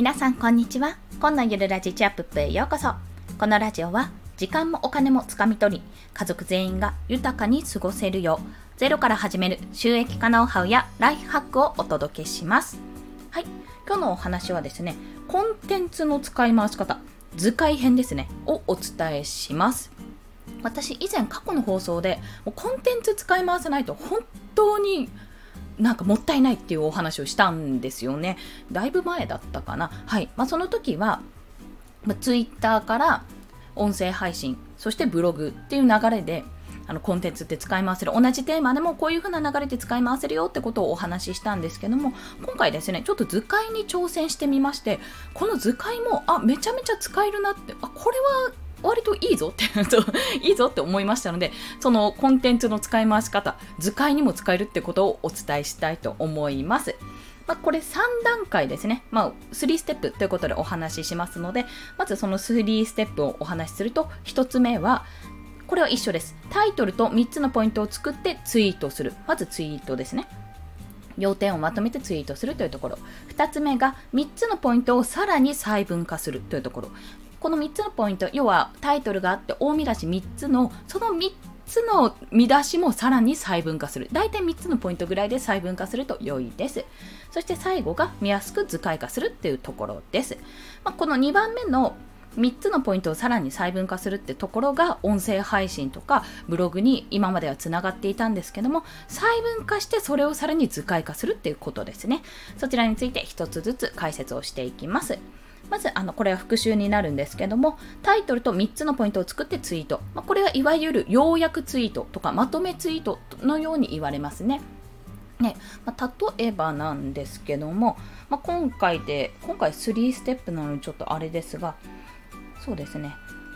皆さんこんにちは。今のゆるラジチアップへようこそ。このラジオは時間もお金もつかみ取り家族全員が豊かに過ごせるようゼロから始める収益化ノウハウやライフハックをお届けします。はい。今日のお話はですねコンテンツの使い回し方図解編ですねをお伝えします。私以前過去の放送でもうコンテンツ使い回せないと本当になんかもったいないっていうお話をしたんですよね。だいぶ前だったかな。はい。まあ、その時は、まあ、ツイッターから音声配信、そしてブログっていう流れで、あのコンテンツって使い回せる。同じテーマでもこういう風な流れで使い回せるよってことをお話ししたんですけども、今回ですね、ちょっと図解に挑戦してみまして、この図解も、あ、めちゃめちゃ使えるなって、あ、これは割といいぞっていいぞって思いましたのでそのコンテンツの使い回し方図解にも使えるってことをお伝えしたいと思います。まあ、これ3段階ですね。まあ、3ステップということでお話ししますので、まずその3ステップをお話しすると、1つ目は、これは一緒です。タイトルと3つのポイントを作ってツイートする。まずツイートですね。要点をまとめてツイートするというところ。2つ目が3つのポイントをさらに細分化するというところ。この3つのポイント要はタイトルがあって大見出し3つのその3つの見出しもさらに細分化する。大体3つのポイントぐらいで細分化すると良いです。そして最後が見やすく図解化するっていうところです、まあ、この2番目の3つのポイントをさらに細分化するってところが音声配信とかブログに今まではつながっていたんですけども細分化してそれをさらに図解化するっていうことですね。そちらについて1つずつ解説をしていきます。まずあのこれは復習になるんですけどもタイトルと3つのポイントを作ってツイート、まあ、これはいわゆる要約ツイートとかまとめツイートのように言われますね。ねまあ、例えばなんですけども、まあ、今回で今回3ステップなのでちょっとあれですがそうですね。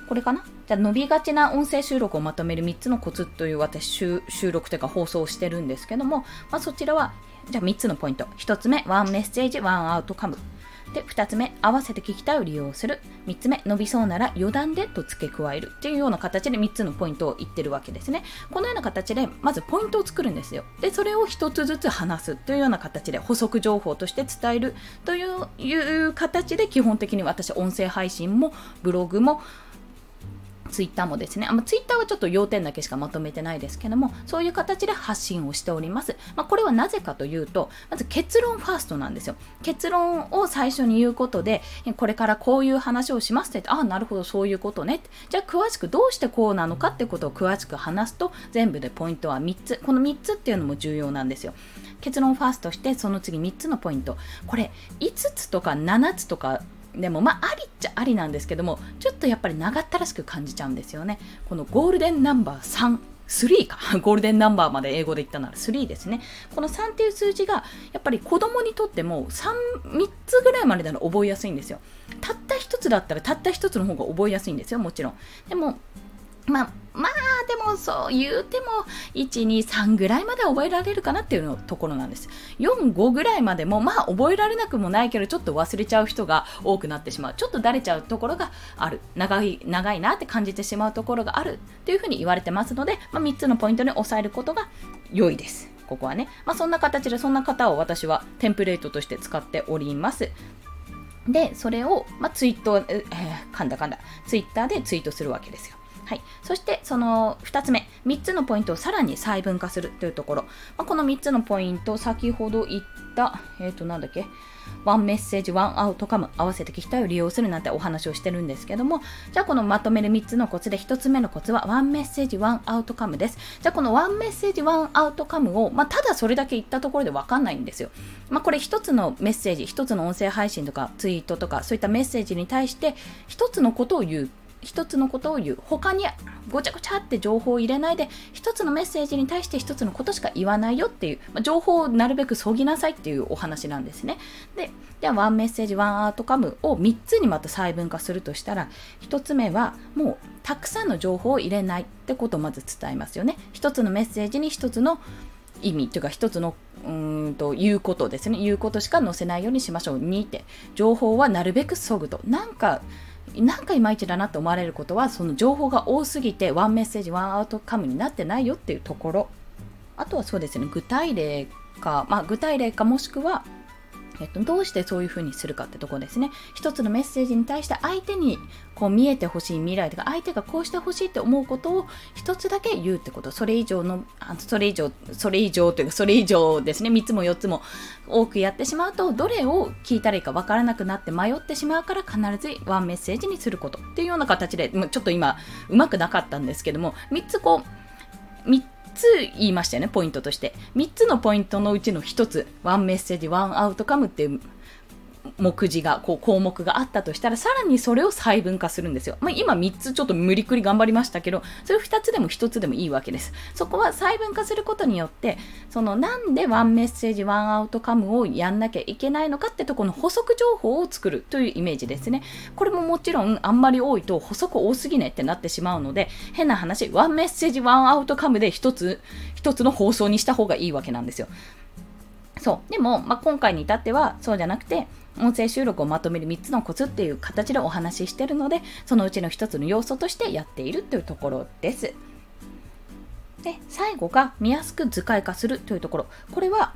これかな？じゃあ伸びがちな音声収録をまとめる3つのコツという私収録というか放送をしてるんですけども、まあ、そちらはじゃあ3つのポイント。1つ目ワンメッセージワンアウトカム。で2つ目合わせて聞きたいを利用する。3つ目伸びそうなら余談でと付け加える。っていうような形で3つのポイントを言ってるわけですね。このような形でまずポイントを作るんですよ。でそれを1つずつ話す。というような形で補足情報として伝える。という形で基本的に私音声配信もブログもツイッターもですね、あツイッターはちょっと要点だけしかまとめてないですけども、そういう形で発信をしております。まあ、これはなぜかというと、まず結論ファーストなんですよ。結論を最初に言うことで、これからこういう話をしますって、ああ、なるほど、そういうことね。じゃあ詳しくどうしてこうなのかってことを詳しく話すと、全部でポイントは3つ。この3つっていうのも重要なんですよ。結論ファーストして、その次3つのポイント。これ、5つとか7つとかでもまあありっちゃありなんですけどもちょっとやっぱり長ったらしく感じちゃうんですよね。このゴールデンナンバー3 3か。ゴールデンナンバーまで英語で言ったなら3ですね。この3っていう数字がやっぱり子供にとっても 3, 3つぐらいまでなら覚えやすいんですよ。たった1つだったらたった1つの方が覚えやすいんですよもちろん。でもまあ、まあ、でもそう言うても、1、2、3ぐらいまで覚えられるかなっていうのところなんです。4、5ぐらいまでも、まあ覚えられなくもないけど、ちょっと忘れちゃう人が多くなってしまう。ちょっとだれちゃうところがある。長い、長いなって感じてしまうところがあるっていうふうに言われてますので、まあ、3つのポイントに押さえることが良いです。ここはね。まあ、そんな形で、そんな方を私はテンプレートとして使っております。で、それを、まあ、ツイート、えー、噛んだ噛んだ、ツイッターでツイートするわけですよ。はい、そしてその2つ目3つのポイントをさらに細分化するというところ、まあ、この3つのポイント先ほど言ったえっ、ー、となんだっけワンメッセージ、ワンアウトカム、合わせて聞きたいを利用するなんてお話をしてるんですけども、じゃあこのまとめる3つのコツで1つ目のコツはワンメッセージ、ワンアウトカムです。じゃあこのワンメッセージ、ワンアウトカムを、まあ、ただそれだけ言ったところでわかんないんですよ。まあ、これ1つのメッセージ、1つの音声配信とかツイートとかそういったメッセージに対して1つのことを言う一つのことを言う他にごちゃごちゃって情報を入れないで一つのメッセージに対して一つのことしか言わないよっていう、まあ、情報をなるべくそぎなさいっていうお話なんですね。でではワンメッセージワンアートカムを3つにまた細分化するとしたら1つ目はもうたくさんの情報を入れないってことをまず伝えますよね。1つのメッセージに1つの意味というか1つのうんと言うことですね。言うことしか載せないようにしましょう。2って情報はなるべくそぐと。なんかなんかいまいちだなと思われることはその情報が多すぎてワンメッセージワンアウトカムになってないよっていうところ。あとはそうですね。具体例か、まあ、具体例かもしくはえっと、どうしてそういう風にするかってとこですね。一つのメッセージに対して相手にこう見えてほしい未来とか、相手がこうしてほしいって思うことを一つだけ言うってこと。それ以上の、あそれ以上、それ以上というか、それ以上ですね。3つも4つも多くやってしまうと、どれを聞いたらいいかわからなくなって迷ってしまうから必ずワンメッセージにすることっていうような形で、ちょっと今うまくなかったんですけども、3つこう、3つ言いましたよね、ポイントとして。3つのポイントのうちの1つ、ワンメッセージ、ワンアウトカムっていう目次が、こう項目があったとしたら、さらにそれを細分化するんですよ。まあ、今3つちょっと無理くり頑張りましたけど、それを2つでも1つでもいいわけです。そこは細分化することによって、そのなんでワンメッセージ、ワンアウトカムをやんなきゃいけないのかってとこの補足情報を作るというイメージですね。これももちろんあんまり多いと補足多すぎねってなってしまうので、変な話、ワンメッセージ、ワンアウトカムで1つ、1つの放送にした方がいいわけなんですよ。そう。でも、まあ、今回に至ってはそうじゃなくて、音声収録をまとめる3つのコツっていう形でお話ししてるので、そのうちの1つの要素としてやっているというところです。で、最後が見やすく図解化するというところ。これは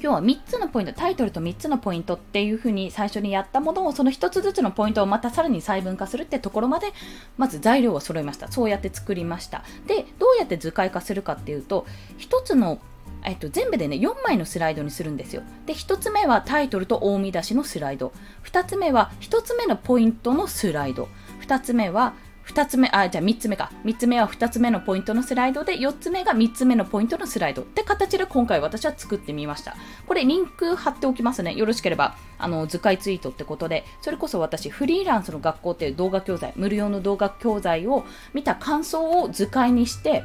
今日は3つのポイント、タイトルと3つのポイントっていう風に最初にやったものを、その1つずつのポイントをまたさらに細分化するってところまで、まず材料を揃えました。そうやって作りました。で、どうやって図解化するかっていうと、1つのえっと、全部でね、4枚のスライドにするんですよ。で、1つ目はタイトルと大見出しのスライド。2つ目は1つ目のポイントのスライド。2つ目は2つ目、あ、じゃあ3つ目か。3つ目は2つ目のポイントのスライドで、4つ目が3つ目のポイントのスライドって形で今回私は作ってみました。これリンク貼っておきますね。よろしければ、あの、図解ツイートってことで、それこそ私、フリーランスの学校っていう動画教材、無料の動画教材を見た感想を図解にして、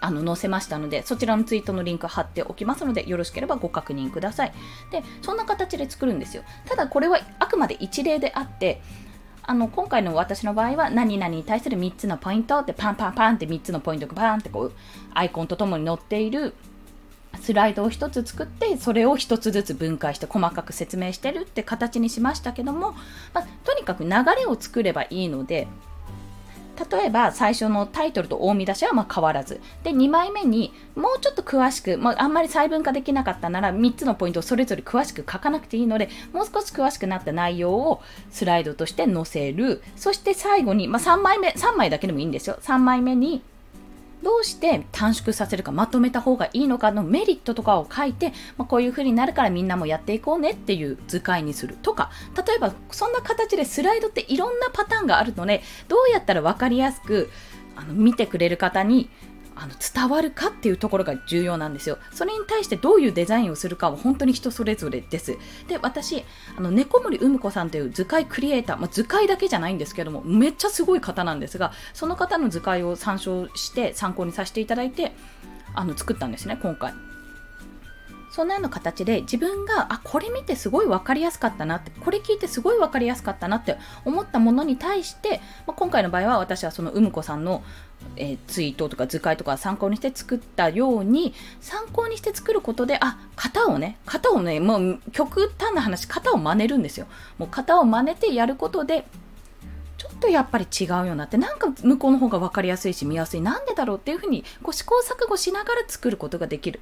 あの載せましたので、そちらのツイートのリンク貼っておきますので、よろしければご確認ください。で、そんな形で作るんですよ。ただこれはあくまで一例であって、あの今回の私の場合は何々に対する3つのポイントってパンパンパンって3つのポイントがパンってこうアイコンとともに載っているスライドを1つ作ってそれを1つずつ分解して細かく説明してるって形にしましたけども、まあ、とにかく流れを作ればいいので例えば最初のタイトルと大見出しはま変わらず。で2枚目にもうちょっと詳しく、まあ、あんまり細分化できなかったなら3つのポイントをそれぞれ詳しく書かなくていいのでもう少し詳しくなった内容をスライドとして載せる。そして最後に、まあ、3枚目3枚だけでもいいんですよ。3枚目にどうして短縮させるかまとめた方がいいのかのメリットとかを書いて、まあ、こういう風になるからみんなもやっていこうねっていう図解にするとか例えばそんな形でスライドっていろんなパターンがあるのでどうやったら分かりやすくあの見てくれる方にあの伝わるかっていうところが重要なんですよ。それに対してどういうデザインをするかは本当に人それぞれです。で、私、あの猫森うむ子さんという図解クリエイター、まあ、図解だけじゃないんですけども、めっちゃすごい方なんですが、その方の図解を参照して参考にさせていただいて、あの作ったんですね、今回。そんなような形で自分があこれ見てすごい分かりやすかったなってこれ聞いてすごい分かりやすかったなって思ったものに対して、まあ、今回の場合は私はそのうむこさんの、えー、ツイートとか図解とか参考にして作ったように参考にして作ることであ型をね型をねもう極端な話型を真似るんですよ。もう型を真似てやることでちょっとやっぱり違うようになってなんか向こうの方が分かりやすいし見やすい。なんでだろうっていうふうにこう試行錯誤しながら作ることができる。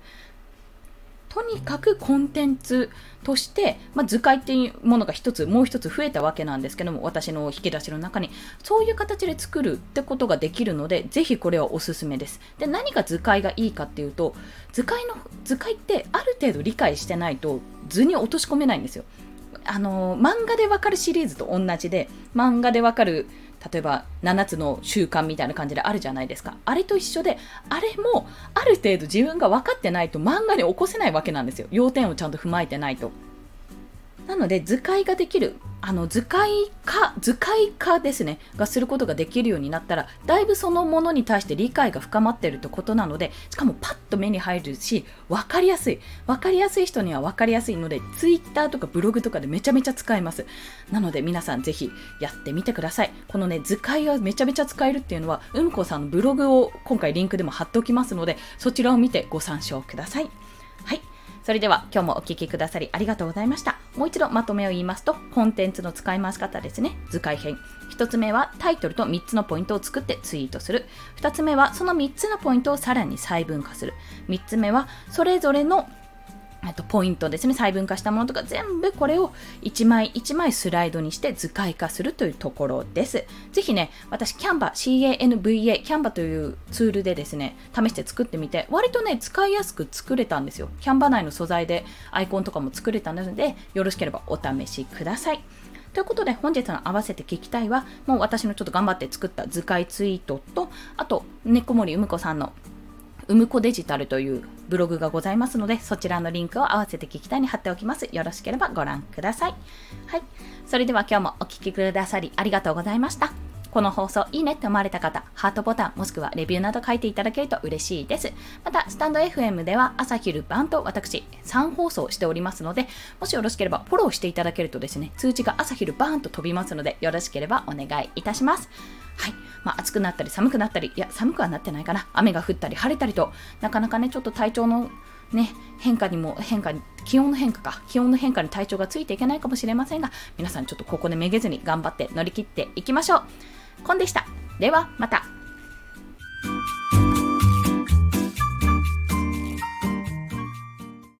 とにかくコンテンツとして、まあ、図解っていうものが一つもう一つ増えたわけなんですけども私の引き出しの中に。そういう形で作るってことができるのでぜひこれはおすすめです。で何が図解がいいかっていうと図解の図解ってある程度理解してないと図に落とし込めないんですよ。あの漫画でわかるシリーズと同じで漫画でわかる例えば7つの習慣みたいな感じであるじゃないですか。あれと一緒で、あれもある程度自分が分かってないと漫画に起こせないわけなんですよ。要点をちゃんと踏まえてないと。なので図解ができるあの図解化図解化ですね。がすることができるようになったらだいぶそのものに対して理解が深まっているってことなのでしかもパッと目に入るし分かりやすい。分かりやすい人には分かりやすいので Twitter とかブログとかでめちゃめちゃ使えます。なので皆さんぜひやってみてください。このね図解がめちゃめちゃ使えるっていうのはうんこさんのブログを今回リンクでも貼っておきますのでそちらを見てご参照ください。はい。それでは今日もお聴きくださりありがとうございました。もう一度まとめを言いますと、コンテンツの使い回し方ですね。図解編。1つ目はタイトルと3つのポイントを作ってツイートする。2つ目はその3つのポイントをさらに細分化する。3つ目はそれぞれのあとポイントですね。細分化したものとか全部これを1枚1枚スライドにして図解化するというところです。ぜひね私キャンバ CANVA キャンバというツールでですね試して作ってみて割とね使いやすく作れたんですよ。キャンバ内の素材でアイコンとかも作れたのでよろしければお試しください。ということで本日の合わせて聞きたいはもう私のちょっと頑張って作った図解ツイートとあと猫森うむこさんのうむこデジタルというブログがございますので、そちらのリンクを合わせて聞きたいに貼っておきます。よろしければご覧ください。はい。それでは今日もお聴きくださりありがとうございました。この放送いいねって思われた方、ハートボタンもしくはレビューなど書いていただけると嬉しいです。また、スタンド FM では朝昼晩と私3放送しておりますので、もしよろしければフォローしていただけるとですね、通知が朝昼晩と飛びますので、よろしければお願いいたします。はい。まあ、暑くなったり寒くなったり、いや、寒くはなってないかな。雨が降ったり晴れたりと、なかなかね、ちょっと体調のね、変化にも変化に、気温の変化か、気温の変化に体調がついていけないかもしれませんが、皆さんちょっとここでめげずに頑張って乗り切っていきましょう。コンでした。ではまた。